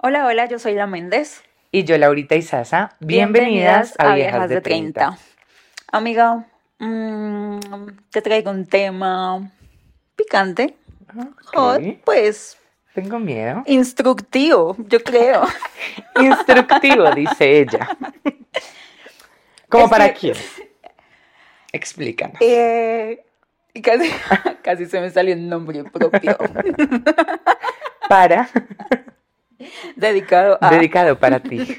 Hola, hola, yo soy la Méndez. Y yo, Laurita Isaza. Bienvenidas, a, Viejas, de 30. Amiga, mm, te traigo un tema picante. Hot, pues. Tengo miedo. Instructivo, yo creo. Instructivo, dice ella. ¿Cómo para quién? Explícanos. Eh, casi, casi se me salió el nombre propio. para. Dedicado a. Dedicado para ti.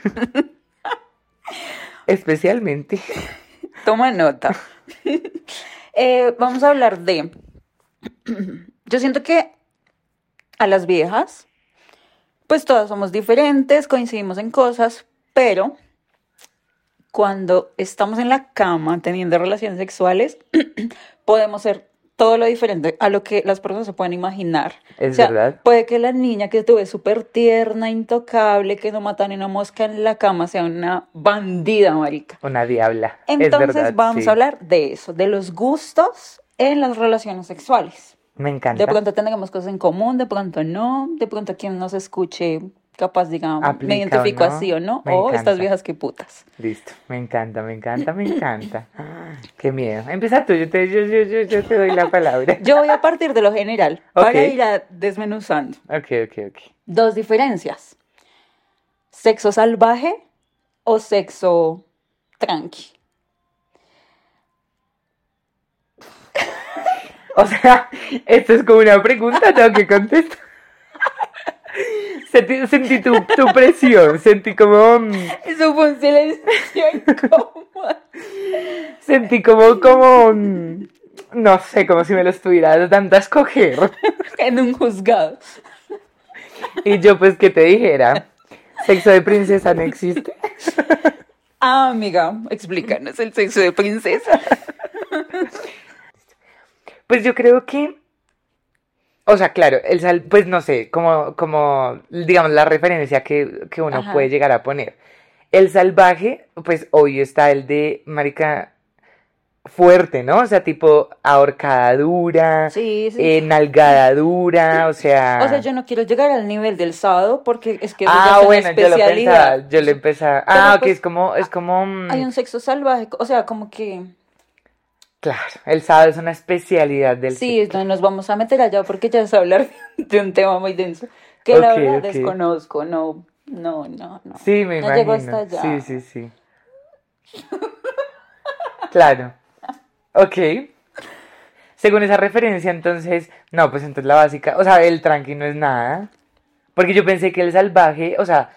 Especialmente. Toma nota. Eh, vamos a hablar de. Yo siento que a las viejas, pues todas somos diferentes, coincidimos en cosas, pero cuando estamos en la cama teniendo relaciones sexuales, podemos ser todo lo diferente a lo que las personas se pueden imaginar. Es verdad. Puede que la niña que tuve súper tierna, intocable, que no mata ni una mosca en la cama, sea una bandida, marica. Una diabla. Entonces vamos a hablar de eso, de los gustos en las relaciones sexuales. Me encanta. De pronto tengamos cosas en común, de pronto no, de pronto quien nos escuche capaz, digamos, me identifico así o no, o estas viejas que putas. Listo, me encanta, me encanta, me encanta. Qué miedo. Empieza tú, yo te, yo, yo, yo, yo te doy la palabra. Yo voy a partir de lo general para ir a desmenuzando. Ok, ok, ok. Dos diferencias. ¿Sexo salvaje o sexo tranqui? O sea, esto es como una pregunta, tengo que contestar. Sentí, sentí tu, tu, presión, sentí como... Mm, Eso fue un silencio incómodo. Sentí como, como... Mm, no sé, como si me lo estuviera dando a escoger. En un juzgado. Y yo pues que te dijera, sexo de princesa no existe. Ah, amiga, explícanos el sexo de princesa. Pues yo creo que o sea, claro, el sal, pues no sé, como, como digamos, la referencia que, que uno puede llegar a poner. El salvaje, pues hoy está el de marica fuerte, ¿no? O sea, tipo ahorcada dura, sí, sí, eh, o sea... O sea, yo no quiero llegar al nivel del sábado porque es que ah, bueno, yo lo pensaba, yo lo empezaba... Ah, ok, pues, es como, es como... Mm, hay un sexo salvaje, o sea, como que... Claro, el sábado es una especialidad del Sí, no nos vamos a meter allá porque ya es hablar de un tema muy denso que la verdad desconozco, no, no, no, no. Sí, me no Llego hasta allá. Sí, sí, sí. claro. Ok. Según esa referencia, entonces, no, pues entonces la básica, o sea, el tranqui no es nada. Porque yo pensé que el salvaje, o sea,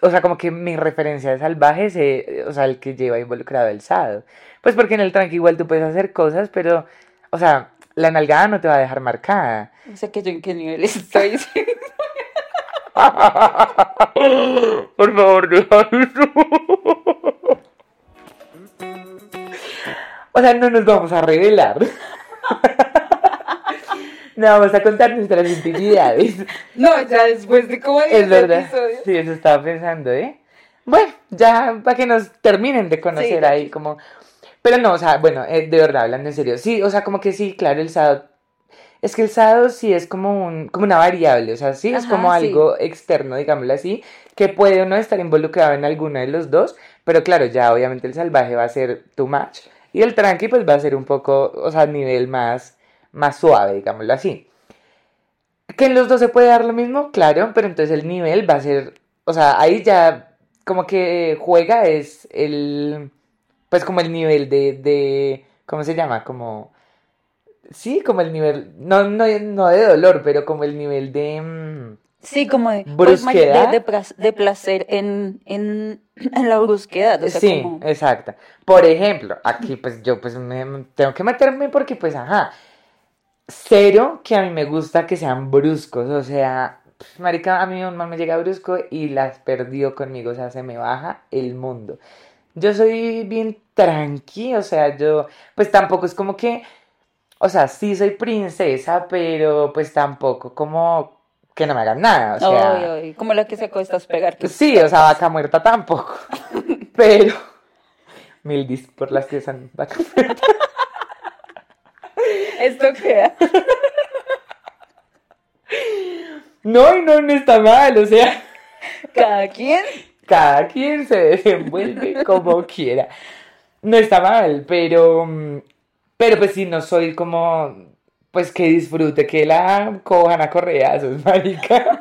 o sea, como que mi referencia de salvaje es, eh, o sea, el que lleva involucrado el sado. Pues porque en el tranqui igual tú puedes hacer cosas, pero, o sea, la nalgada no te va a dejar marcada. No sé que yo en qué nivel estoy. Por favor, O sea, no nos vamos a revelar. No vamos a contar nuestras intimidades. No, ya después de cómo Es verdad. Episodio. Sí, eso estaba pensando, ¿eh? Bueno, ya para que nos terminen de conocer ahí, como. Pero no, o sea, bueno, eh, de verdad, hablando en serio. Sí, o sea, como que sí, claro, el sábado. Es que el sábado sí es como, un, como una variable, o sea, sí es como algo externo, digámoslo así, que puede uno estar involucrado en alguno de los dos, pero claro, ya obviamente el salvaje va a ser tu match y el tranqui pues va a ser un poco, o sea, a nivel más más suave, digámoslo así. Que en los dos se puede dar lo mismo, claro, pero entonces el nivel va a ser, o sea, ahí ya como que juega es el, pues como el nivel de, de ¿cómo se llama? Como, sí, como el nivel, no, no, no de dolor, pero como el nivel de... Mm, sí, como de brusquedad. De, placer en, en, en, la brusquedad. sí, exacto. Por ejemplo, aquí pues yo pues me, tengo que meterme porque pues ajá, Cero que a mí me gusta que sean bruscos, o sea, marica, a mí un me llega brusco y las perdió conmigo, o sea, se me baja el mundo. Yo soy bien tranqui, o sea, yo, pues tampoco es como que, o sea, sí soy princesa, pero pues tampoco como que no me hagan nada, o sea. como la que se acuesta a pegar. sí, o sea, vaca muerta tampoco, pero, mil dis por las que son vaca muerta. Esto queda. No, y no, no está mal, o sea. Cada quien. Cada quien se desenvuelve como quiera. No está mal, pero. mm, Pero pues sí, no soy como. Pues que disfrute que la cojan a correazos, marica.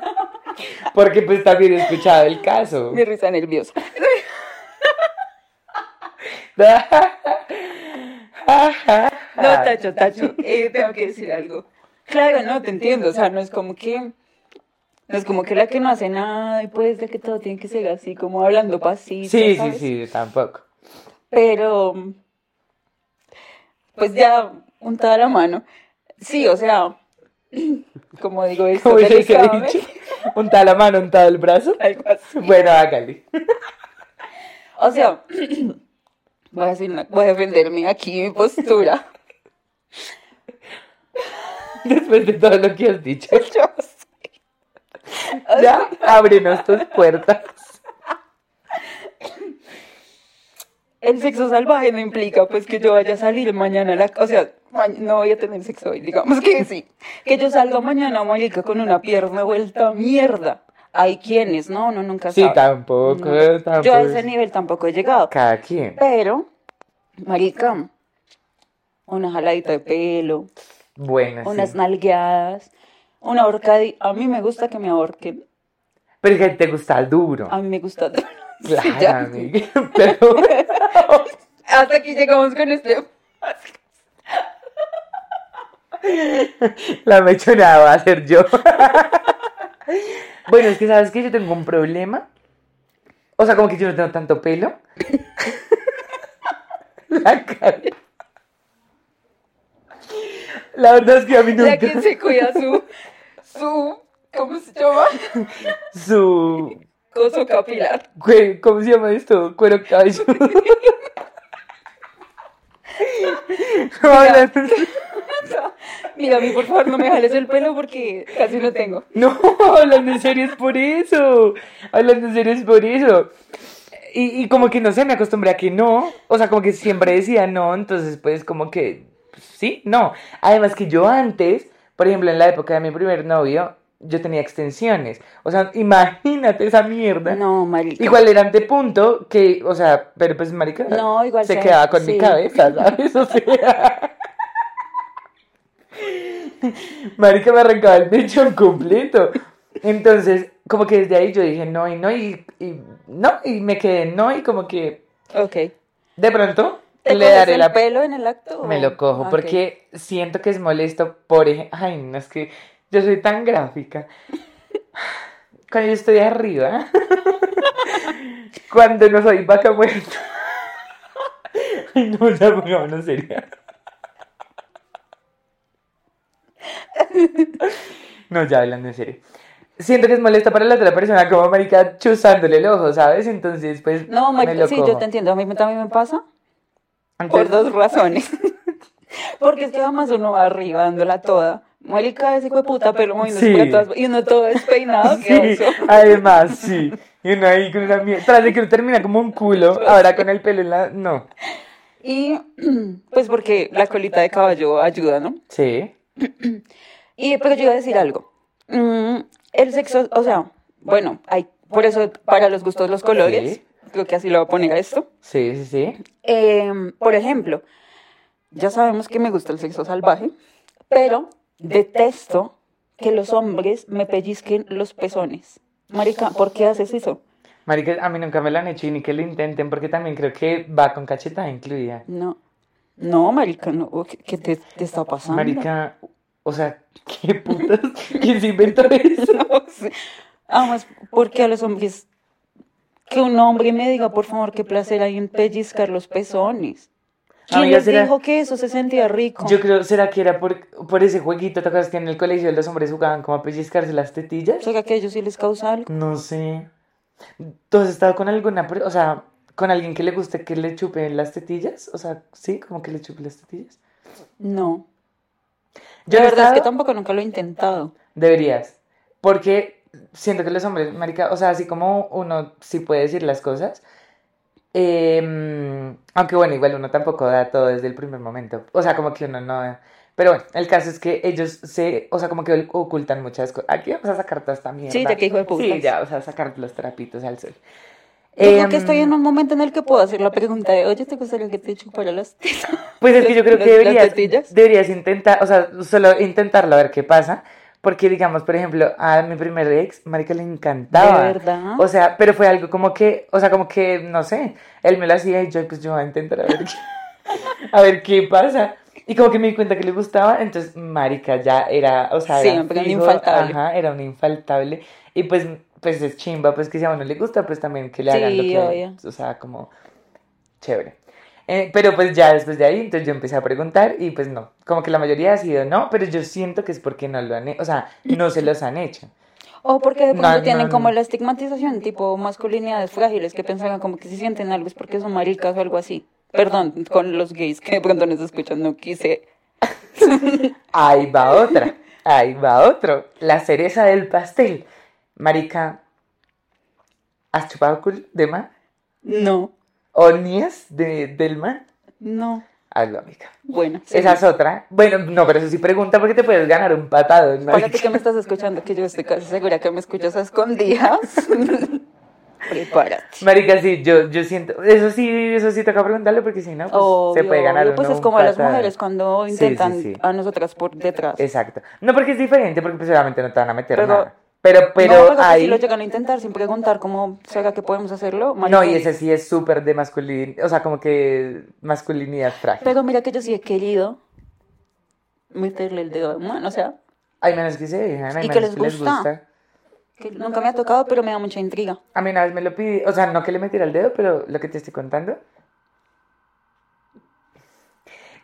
Porque pues también he escuchado el caso. Mi risa nerviosa. No, Tacho, Tacho, eh, tengo que decir algo. Claro, no, te entiendo, o sea, no es como que, no es como que la que no hace nada y pues de que todo tiene que ser así, como hablando pasito, Sí, sí, ¿sabes? sí, tampoco. Pero, pues ya, untada la mano. Sí, o sea, como digo esto, Como dice ese delicadamente, dicho, unta la mano, unta el brazo. Bueno, hágale. O sea, voy a, decir una- voy a defenderme aquí mi postura. Después de todo lo que has dicho. Yo sé. Ya, ábrenos tus puertas. El sexo salvaje no implica pues que yo vaya a salir mañana a la... O sea, no voy a tener sexo hoy, digamos que sí. Que yo salga mañana, marica, con una pierna vuelta a mierda. Hay quienes, no, no, nunca Sí, sabe. tampoco, No. tampoco. Yo a ese nivel tampoco he llegado. Cada quien. Pero, marica, una jaladita de pelo, Bueno, unas sí. nalgueadas, una ahorcadita. A mí me gusta que me ahorquen. Pero es que te gusta el duro. A mí me gusta... Claro, ya. amiga. Pero Hasta aquí llegamos con este... la mechonada va a ser yo. Bueno, es que sabes que yo tengo un problema. O sea, como que yo no tengo tanto pelo. La cara. La verdad es que a mí nunca. quien se cuida su... su... ¿Cómo se llama? Su. Coso capilar. ¿Cómo se llama esto? Cuero. No, hablando- Mira, a mí por favor no me jales el pelo porque casi no tengo. No, hablando en serio es por eso. Hablando en serio es por eso. Y, y como que no sé, me acostumbré a que no. O sea, como que siempre decía no, entonces pues como que sí, no. Además que yo antes, por ejemplo, en la época de mi primer novio, yo tenía extensiones. O sea, imagínate esa mierda. No, marica. Igual eran de punto que, o sea, pero pues marica No, igual se quedaba con mi cabeza, ¿sabes? O sea, marica me arrancaba el pecho completo. Entonces, como que desde ahí yo dije no y no y, y no y me quedé no y como que Ok. de pronto ¿Te le daré el la pelo en el acto? me lo cojo porque siento que es molesto por ejemplo, ay, no es que yo soy tan gráfica. Cuando yo estoy arriba, cuando no soy vaca muerta. Ay, no, ya pongámonos seria. No, ya hablando en serio. Siento que es molesto para la otra persona como marica chuzándole el ojo, ¿sabes? Entonces, pues No, marica, sí, yo te entiendo. A mí también me pasa por dos razones. Porque es que además uno va arriba dándola toda. Marica, ese hijo de puta pelo moviéndose Sí. todas- Y uno todo despeinado. Sí, además, sí. Y uno ahí con una mierda. Tras de que uno termina como un culo, ahora con el pelo en la. No. Y pues porque la colita de caballo ayuda, ¿no? Sí. Y pero yo iba a decir algo. Mm, el sexo, o sea, bueno, hay por eso para los gustos los colores. Sí. Creo que así lo voy a poner a esto. Sí, sí, sí. Em, por ejemplo, ya sabemos que me gusta el sexo salvaje, pero detesto que los hombres me pellizquen los pezones. Marica, ¿por qué haces eso? Marica, a mí nunca me lo han hecho y ni que lo intenten porque también creo que va con cachetada incluida. No. No, marica, no. ¿Qué, qué te, te está pasando? Marica, o sea, ¿qué putas? ¿Quién se inventó eso? No ¿por qué a los hombres que un hombre me diga, por favor, qué placer hay en pellizcar los pezones? ¿Quién Amiga, les ¿será- dijo que eso se sentía rico? Yo creo, ¿será que era por, por ese jueguito? ¿Te acuerdas que en el colegio los hombres jugaban como a pellizcarse las tetillas? ¿Será que a ellos sí les causa algo? No sé. ¿Tú has estado con alguna, o sea, con alguien que le guste que le chupen las tetillas? O sea, sí, como que le chupen las tetillas. No. Yo la verdad es que tampoco nunca lo he intentado. Deberías. Porque siento que los hombres, marica, o sea, así como uno sí puede decir las cosas, Em, aunque bueno, igual uno tampoco da todo desde el primer momento. O sea, como que uno no... Pero bueno, el caso es que ellos se, o sea, como que ocultan muchas cosas. Aquí vamos a sacar toda esta mierda. Sí, ya que hijo de puta. Sí, ya, vamos a sacar los trapitos al sol. Yo creo que estoy en un momento en el que puedo hacer la pregunta de, oye, ¿te gustaría que te chupara las tetas? Pues es que yo creo que deberías, deberías intentar, o sea, solo intentarlo a ver qué pasa. Porque, digamos, por ejemplo, a mi primer ex, marica, le encantaba. ¿De verdad? O sea, pero fue algo como que, o sea, como que, no sé, él me lo hacía y yo, pues yo voy a intentar a ver qué, a ver qué pasa. Y como que me di cuenta que le gustaba, entonces, marica, ya era, o sea, sí, era, un infaltable. Ajá, era un infaltable. Y pues, pues es chimba, pues que si a uno le gusta, pues también que le hagan lo que, obvio. o sea, como chévere. Eh, pero pues ya después de ahí, entonces yo empecé a preguntar y pues no, como que la mayoría ha sido no, pero yo siento que es porque no lo han hecho, o sea, no se los han hecho. O porque de pronto No, tienen no, como no. la estigmatización, tipo masculinidades frágiles, que pensaban como que si sienten algo es porque son maricas o algo así. Perdón, con los gays que de pronto nos escuchan, no quise. Ahí va otra, ahí va otro, la cereza del pastel. Marica, ¿has chupado cul de man? No, ¿O nies de, del man? no. Hazlo, amiga. Bueno, sí. Esa es otra. Bueno, no, pero eso sí pregunta porque te puedes ganar un patado. ti que me estás escuchando, que yo estoy casi segura que me escuchas a escondidas. Prepárate. Marica, sí, yo, yo siento, eso sí, eso sí toca preguntarle porque si no, pues, se puede ganar obvio, Pues uno es un como a las mujeres cuando Sí, sí, intentan sí. a nosotras por detrás. Exacto. No porque es diferente, porque pues no te van a meter Pero- nada. Pero, pero no, pero ahí... si lo llegan a intentar sin preguntar cómo será que podemos hacerlo, No, y ese sí es súper de masculinidad, o sea, como que masculinidad frágil. Pero mira que yo sí he querido meterle el dedo de mano, o sea, Hay menos que se dejan, hay ¿Y menos les que les gusta? gusta. que nunca me ha tocado, pero me da mucha intriga. A mí una vez me lo pidí, o sea, no que le metiera el dedo, pero lo que te estoy contando.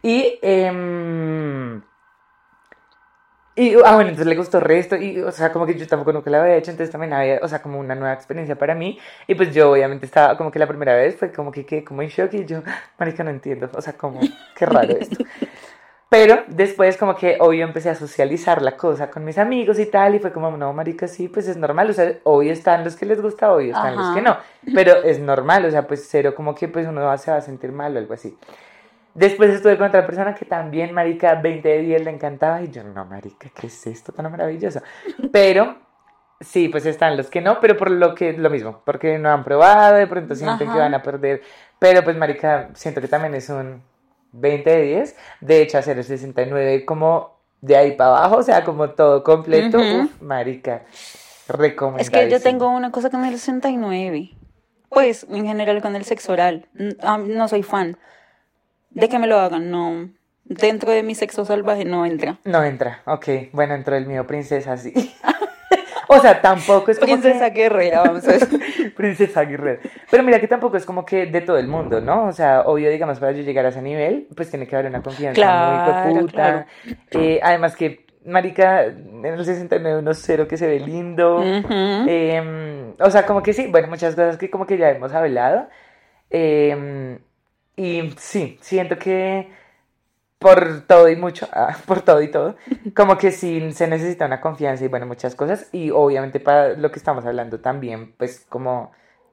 Y, em, y, ah, bueno, entonces le gustó resto, y, o sea, como que yo tampoco nunca lo había hecho, entonces también había, o sea, como una nueva experiencia para mí, y pues yo obviamente estaba, como que la primera vez fue como que quedé como en shock, y yo, marica, no entiendo, o sea, como, qué raro esto. Pero después como que obvio empecé a socializar la cosa con mis amigos y tal, y fue como, no, marica, sí, pues es normal, o sea, obvio están los que les gusta, obvio están los Ajá. que no, pero es normal, o sea, pues cero, como que pues uno se va a sentir mal o algo así. Después estuve con otra persona que también, marica, 20 de 10 le encantaba, y yo, no, marica, ¿qué es esto tan maravilloso? Pero... Sí, pues están los que no, pero por lo que lo mismo, porque no han probado, de pronto sienten que van a perder, pero pues marica, siento que también es un 20 de 10, de hecho hacer el 69 como de ahí para abajo, o sea, como todo completo, uf, marica, Es recomendadísimo. que yo tengo una cosa con el 69. Pues, en general con el sexo oral. No soy fan. De que me lo hagan, no. Dentro de mi sexo salvaje no entra. No entra, ok, bueno, entró el mío, princesa, sí. o sea, tampoco es como Princesa que... guerrera, vamos a decir. Princesa Guerrero. Pero mira que tampoco es como que de todo el mundo, ¿no? O sea, obvio, digamos, para yo llegar a ese nivel, pues tiene que haber una confianza Claro, muy puta. claro. además que, marica, en el 69 uno cero que se ve lindo. Eh, o sea, como que sí, bueno, muchas cosas que como que ya hemos hablado. Eh, y sí, siento que por todo y mucho, ah, por todo y todo, como que sí se necesita una confianza y bueno, muchas cosas. Y obviamente para lo que estamos hablando también, pues como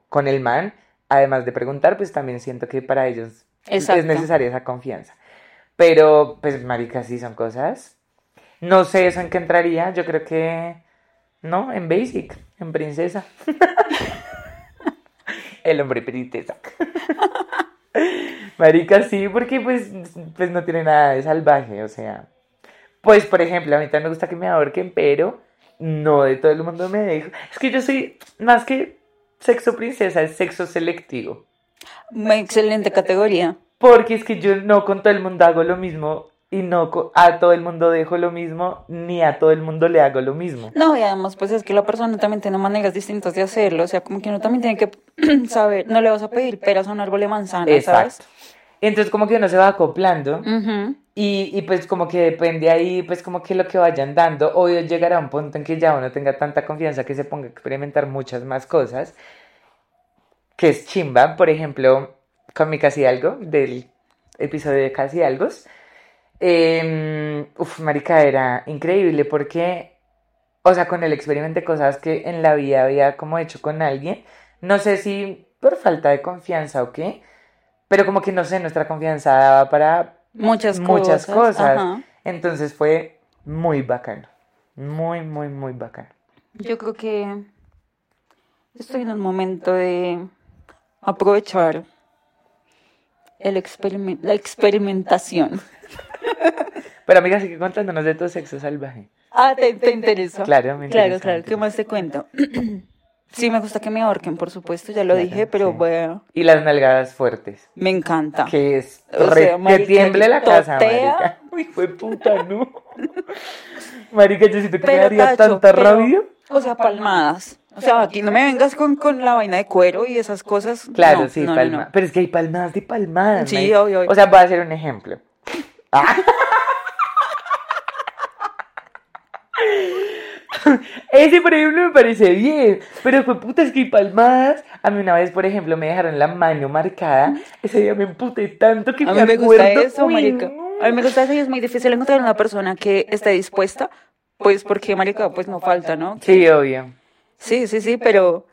con el man, además de preguntar, pues también siento que para ellos es necesaria esa confianza. Pero, pues, marica, sí son cosas. No sé eso en qué entraría, yo creo que... No, en Basic, en Princesa. El hombre princesa. Marica, sí, porque pues, pues no tiene nada de salvaje, o sea. Pues, por ejemplo, a mí también me gusta que me ahorquen, pero no de todo el mundo me dejo. Es que yo soy más que sexo princesa, es sexo selectivo. Una excelente categoría. Porque es que yo no con todo el mundo hago lo mismo y no a todo el mundo dejo lo mismo, ni a todo el mundo le hago lo mismo. No, y además, pues es que la persona también tiene maneras distintas de hacerlo. O sea, como que uno también tiene que saber, no le vas a pedir peras a un árbol de manzana, ¿sabes? Exacto. Entonces como que uno se va acoplando Ujú. y, y pues como que depende ahí, pues como que lo que vayan dando, obvio llegará un punto en que ya uno tenga tanta confianza que se ponga a experimentar muchas más cosas, que es chimba, por ejemplo, con mi casi algo, del episodio de casi algo, eh, uf, marica, era increíble porque, o sea, con él experimenté cosas que en la vida había como hecho con alguien, no sé si por falta de confianza o qué, pero como que no sé, nuestra confianza daba para Muchas muchas cosas. Entonces fue muy bacano. Muy, muy, muy bacano. Yo creo que estoy en un momento de aprovechar el experimen- la experimentación. Pero amiga, sigue contándonos de tu sexo salvaje. Ah, ¿te, te interesa? Claro, me Claro, interesa, claro. me ¿Qué más te cuento? sí, me gusta que me ahorquen, por supuesto, ya lo Claro, dije, pero sí. bueno, Y las nalgadas fuertes. me encanta. Que es O re- sea, que tiemble la casa, marica. Uy, fue puta, no. marica, yo siento que me Pero, daría Tacho, tanta pero- rabia. O sea, palmadas. O sea, aquí no me vengas con, con la vaina de cuero y esas cosas. Claro, No, sí, no, no, palma. no. Pero es que hay palmadas de palmadas. Sí, obvio, obvio. O sea, voy a hacer un ejemplo. Ah. Ese, por ejemplo, me parece bien. Pero fue puta, es que palmadas. A mí una vez, por ejemplo, me dejaron la mano marcada. Ese día me emputé tanto que A mí me gusta eso, Uy, no. A mí me gusta eso y es muy difícil encontrar una persona que esté dispuesta. Pues porque, marica, pues no falta, ¿no? Sí, obvio. Sí, sí, sí, pero...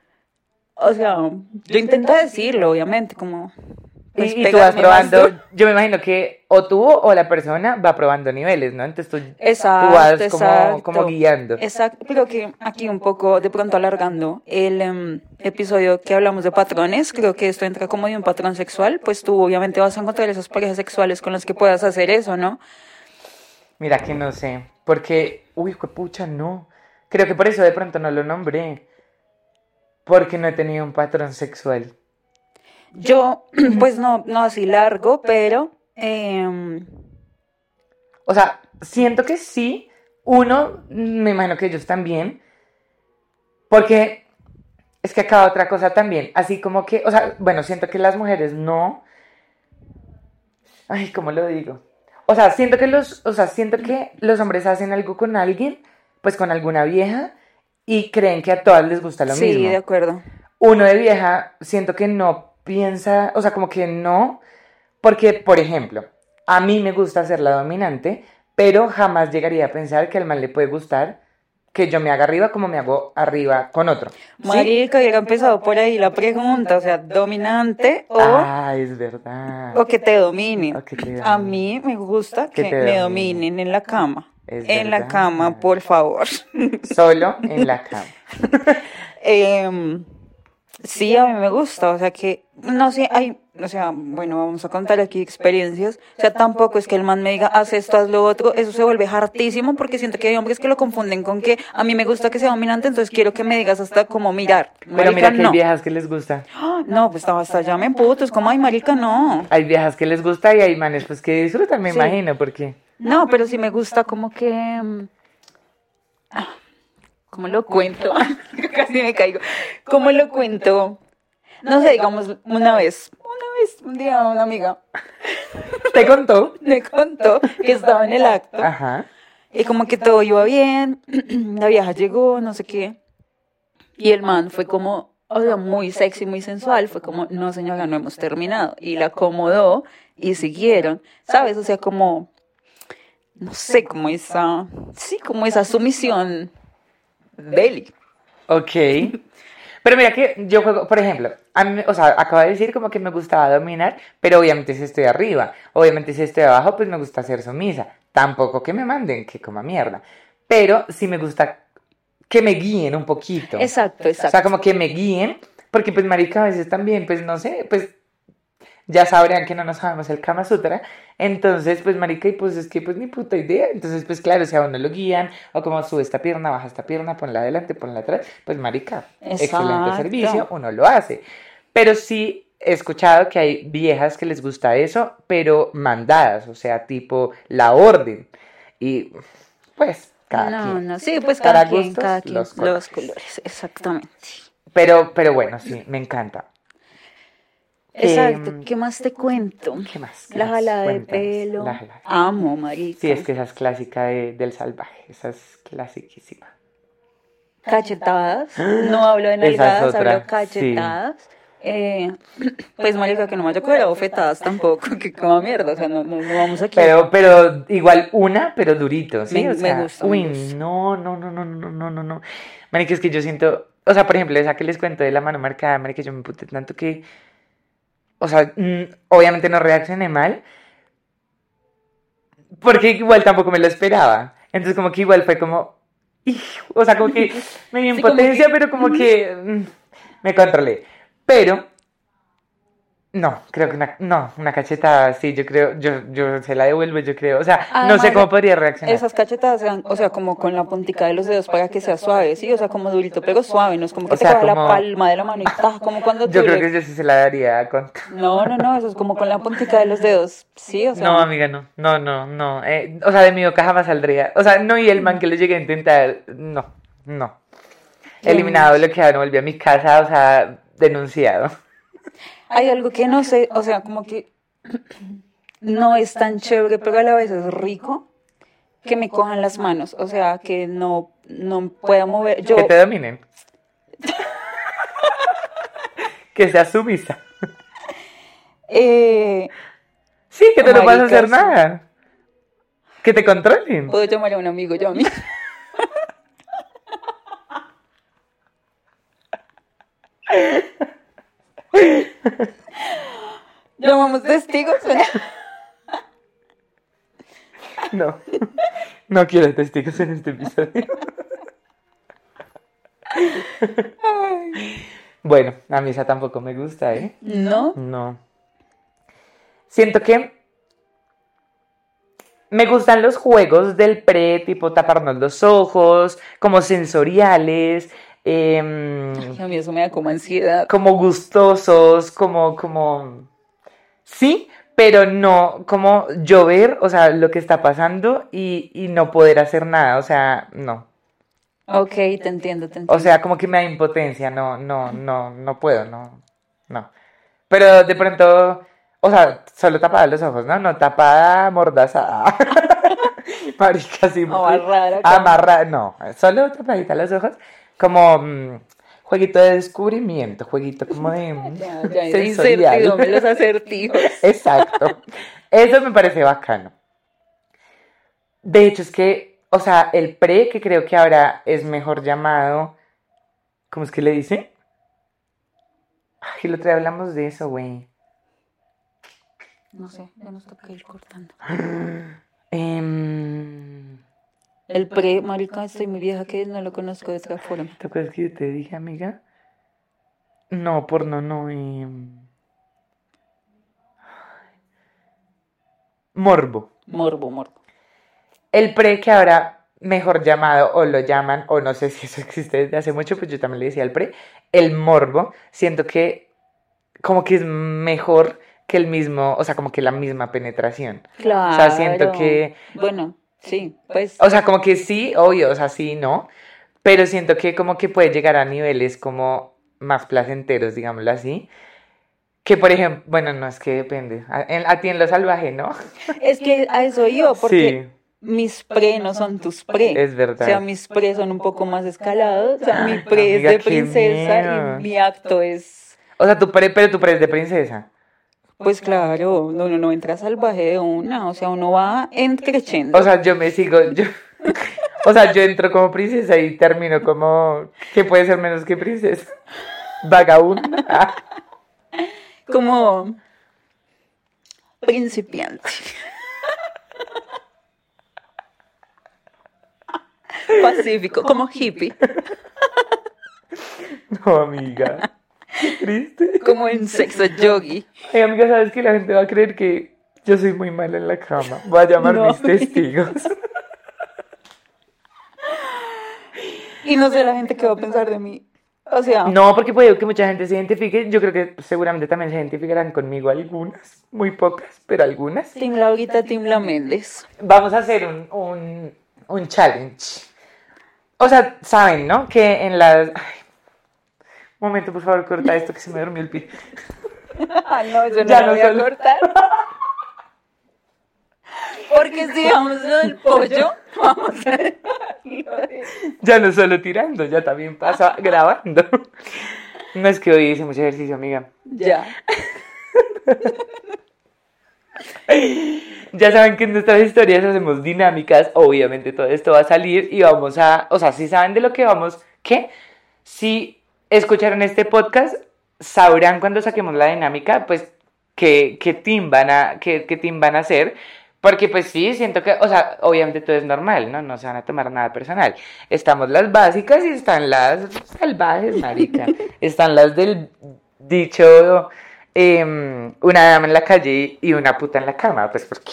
O sea, yo intento decirlo, obviamente, como... pues, y, y tú vas probando, yo me imagino que o tú o la persona va probando niveles, ¿no? Entonces tú, Exacto, tú vas como, exacto. como guiando. Exacto, creo que aquí un poco, de pronto alargando el em, episodio que hablamos de patrones, creo que esto entra como de un patrón sexual, pues tú obviamente vas a encontrar esas parejas sexuales con las que puedas hacer eso, ¿no? Mira que no sé, porque, uy, pucha, no. Creo que por eso de pronto no lo nombré. Porque no he tenido un patrón sexual. Yo, pues no, no así largo, pero em, O sea, siento que sí. Uno, me imagino que ellos también. Porque es que acá otra cosa también. Así como que, o sea, bueno, siento que las mujeres no. Ay, ¿cómo lo digo? O sea, siento que los, o sea, siento que los hombres hacen algo con alguien, pues con alguna vieja, y creen que a todas les gusta lo sí, mismo. de acuerdo. Uno de vieja, siento que no piensa, o sea, como que no, porque, por ejemplo, a mí me gusta ser la dominante, pero jamás llegaría a pensar que al man le puede gustar que yo me haga arriba como me hago arriba con otro. ¿sí? Marica, hubiera empezado por ahí la pregunta, o sea, dominante o, Ah, es verdad. o que te dominen. A mí me gusta Que me dominen. dominen en la cama. Es en la cama, por favor. Solo en la cama. Em, sí, a mí me gusta, o sea que, no sé, hay, o sea, bueno, vamos a contar aquí experiencias, o sea, tampoco es que el man me diga, haz esto, haz lo otro, eso se vuelve hartísimo porque siento que hay hombres que lo confunden con que a mí me gusta que sea dominante, entonces quiero que me digas hasta cómo mirar. Pero mira que hay no. viejas que les gusta. ¡Ah! No, pues hasta ya me emputo, es como, ay, marica, no. Hay viejas que les gusta y hay manes pues que disfrutan, me Sí. imagino, porque... No, pero sí me gusta como que... mm, ah, ¿Cómo lo cuento? Casi me caigo. ¿Cómo lo cuento? No sé, digamos, una vez, una vez, un día una amiga ¿Te contó? me contó que estaba en el acto Ajá. y como que todo iba bien, la vieja llegó, no sé qué, y el man fue como, o sea, muy sexy, muy sensual, fue como, no señora, no hemos terminado, y la acomodó y siguieron, ¿sabes? O sea, como, no sé, como esa, sí, como esa sumisión bélica. Ok. Pero mira que yo juego, por ejemplo, a mí, o sea, acabo de decir como que me gustaba dominar, pero obviamente si estoy arriba, obviamente si estoy abajo, pues me gusta ser sumisa. Tampoco que me manden, que coma mierda. Pero sí me gusta que me guíen un poquito. Exacto, O sea, exacto. como que me guíen, porque pues marica a veces también, pues no sé, pues ya sabrán que no nos sabemos el Kama Sutra, entonces pues marica, y pues es que pues ni puta idea, entonces pues claro, si a uno lo guían, o como sube esta pierna, baja esta pierna, ponla adelante, ponla atrás, pues marica, excelente Exacto. servicio, uno lo hace, pero sí he escuchado que hay viejas que les gusta eso, pero mandadas, o sea, tipo la orden, y pues cada no, quien. no, sí, pues Para cada quien, gustos, cada quien, los los colores. colores, exactamente. Pero, pero bueno, sí, me encanta. Exacto, Em, ¿qué más te cuento? ¿Qué más? ¿Qué La más? jalada de pelo. La jalada. Amo, marica. Sí, es que esa es clásica de- del salvaje, esa es clasiquísima. Cachetadas. No hablo de es nalgadas, otra, hablo cachetadas. Eh, pues, marica, que no me haya cobrado bofetadas tampoco, que como mierda, o sea, no, no, no vamos aquí. Pero, pero igual una, pero durito, ¿sí? Me- o me sea, gusta, uy, no, no, no, no, no, no, no, no. Marica, es que yo siento, o sea, por ejemplo, esa que les cuento de la mano marcada, que yo me puté tanto que, o sea, mm, obviamente no reaccioné mal, porque igual tampoco me lo esperaba. Entonces como que igual fue como, o sea, como que me dio impotencia, pero como que mm, me controlé. Pero no, creo que una, no, una cachetada, sí, yo creo, yo, yo se la devuelvo, yo creo, o sea, no sé cómo podría reaccionar. Esas cachetadas sean, o sea, como con la puntica de los dedos para que sea suave, sí, o sea, como durito, pero suave, no es como que te sea, la palma de la mano y ta, como cuando Yo creo que yo sí se la daría con... No, no, no, eso es como con la puntica de los dedos, sí, o sea... No, amiga, no, no, no, no, eh, o sea, de mi boca jamás saldría, o sea, no, y el man que le llegué a intentar, no, no. Eliminado, bloqueado, no volví a mi casa, o sea, denunciado hay algo que no sé, o sea, como que no es tan chévere, pero a la vez es rico que me cojan las manos, o sea, que no, no pueda mover. Yo... Que te dominen. que sea sumisa. Eh... Sí, que te no a hacer nada. Que te controlen. Puedo llamar a un amigo yo a mí. ¿Llamamos testigos? No, no quiero testigos en este episodio. Bueno, a mí esa tampoco me gusta, ¿eh? ¿No? No. Siento que me gustan los juegos del pre, tipo taparnos los ojos, como sensoriales, Em, a mí eso me da como ansiedad. Como gustosos, como, como... Sí, pero no como llover, o sea, lo que está pasando y, y no poder hacer nada, o sea, no. Ok, te entiendo, te entiendo. O sea, como que me da impotencia, no, no, no, no puedo, no, no. Pero de pronto, o sea, solo tapada los ojos, ¿no? No tapada, mordazada. Marica, sí. Amarrada. Amarrada, no, solo tapadita los ojos como mm, jueguito de descubrimiento, jueguito como de mm, ya, ya, sensorial. los acertijos. Exacto. Eso me parece bacano. De hecho, es que, o sea, el pre, que creo que ahora es mejor llamado, ¿cómo es que le dice? Ay, el otro día hablamos de eso, güey. No sé, ya nos toca ir cortando. eh, el pre, marica, estoy muy vieja que no lo conozco de esta forma. ¿Te acuerdas que yo te dije, amiga? No, porno no. Y... Morbo. Morbo, morbo. El pre que ahora mejor llamado o lo llaman, o no sé si eso existe desde hace mucho, pues yo también le decía el pre, el morbo, siento que como que es mejor que el mismo, o sea, como que la misma penetración. Claro. O sea, siento que... Bueno, Sí, pues. O sea, como que sí, obvio, o sea, sí, ¿no? Pero siento que como que puede llegar a niveles como más placenteros, digámoslo así. Que por ejemplo, bueno, no es que depende. A, ti en lo salvaje, ¿no? Es que a eso yo, porque mis pre no son tus pre. Es verdad. O sea, mis pre son un poco más escalados. O sea, mi pre es de princesa y mi acto es. O sea, tu pre, pero tu pre es de princesa. Pues claro, no, no, no entra salvaje de una, o sea, uno va creciendo. O sea, yo me sigo, yo, o sea, yo entro como princesa y termino como, ¿qué puede ser menos que princesa? Vagabunda. como principiante. Pacífico, como hippie. No, amiga. Triste. Como en sexo yogi. Ay, amiga, ¿sabes que la gente va a creer que yo soy muy mala en la cama? Voy a llamar mis testigos. Y no sé la gente qué va a pensar de mí. O sea. No, porque puede que mucha gente se identifique. Yo creo que seguramente también se identificarán conmigo algunas. Muy pocas, pero algunas. Team Laurita, Team La Méndez. Vamos a hacer un, un, un challenge. O sea, saben, ¿no? Que en las. Un momento, por favor, corta esto que se me durmió el pie. Ah, no, eso no ya lo voy a cortar. Porque si vamos lo del pollo, vamos a... Ya no solo tirando, ya también pasa grabando. No es que hoy hice mucho ejercicio, amiga. Ya. Ya saben que en nuestras historias hacemos dinámicas, obviamente todo esto va a salir y vamos a, o sea, si saben de lo que vamos, ¿qué? Si escucharon este podcast sabrán cuando saquemos la dinámica, pues, qué, qué team van a, qué, qué team van a hacer. Porque pues sí, siento que, o sea, obviamente todo es normal, ¿no? No se van a tomar nada personal. Estamos las básicas y están las salvajes, marica. están las del dicho em, una dama en la calle y una puta en la cama, pues porque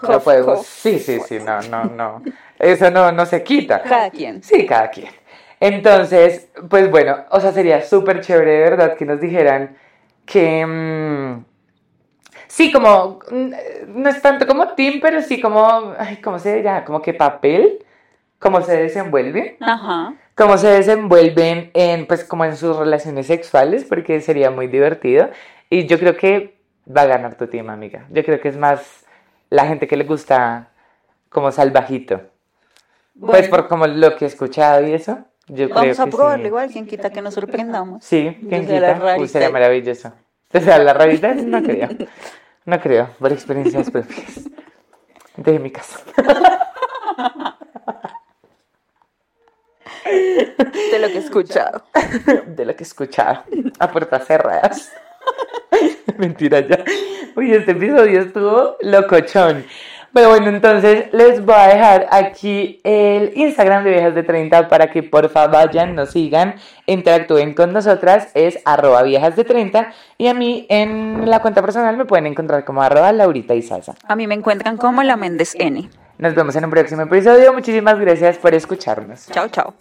no podemos. Sí, sí, sí, no, no, no. Eso no, no se quita. Cada quien. Sí, cada quien. Entonces, pues bueno, o sea, sería súper chévere de verdad que nos dijeran que... mm, sí, como... mm, No es tanto como team, pero sí como... Ay, ¿Cómo se dirá? Como que papel. Cómo se desenvuelve. Ajá. Cómo se desenvuelven en, pues, como en sus relaciones sexuales, porque sería muy divertido. Y yo creo que va a ganar tu team, amiga. Yo creo que es más la gente que le gusta como salvajito. Pues por como lo que he escuchado y eso. Yo creo Vamos a probarlo sí. igual, quien quita que nos sorprendamos. Sí, Yo ¿quién sea la quita? Uy, sería maravilloso. O sea, la rarita no creo. No creo, por experiencias propias. De mi casa. De lo que he escuchado. De lo que he escuchado. A puertas cerradas. Mentira ya. Uy, este episodio estuvo locochón. Pero bueno, entonces les voy a dejar aquí el Instagram de Viejas de 30 para que porfa vayan, nos sigan, interactúen con nosotras. Es arroba viejas de 30. Y a mí en la cuenta personal me pueden encontrar como arroba Laurita y Salsa. A mí me encuentran como la Méndez N. Nos vemos en un próximo episodio. Muchísimas gracias por escucharnos. Chao, chao.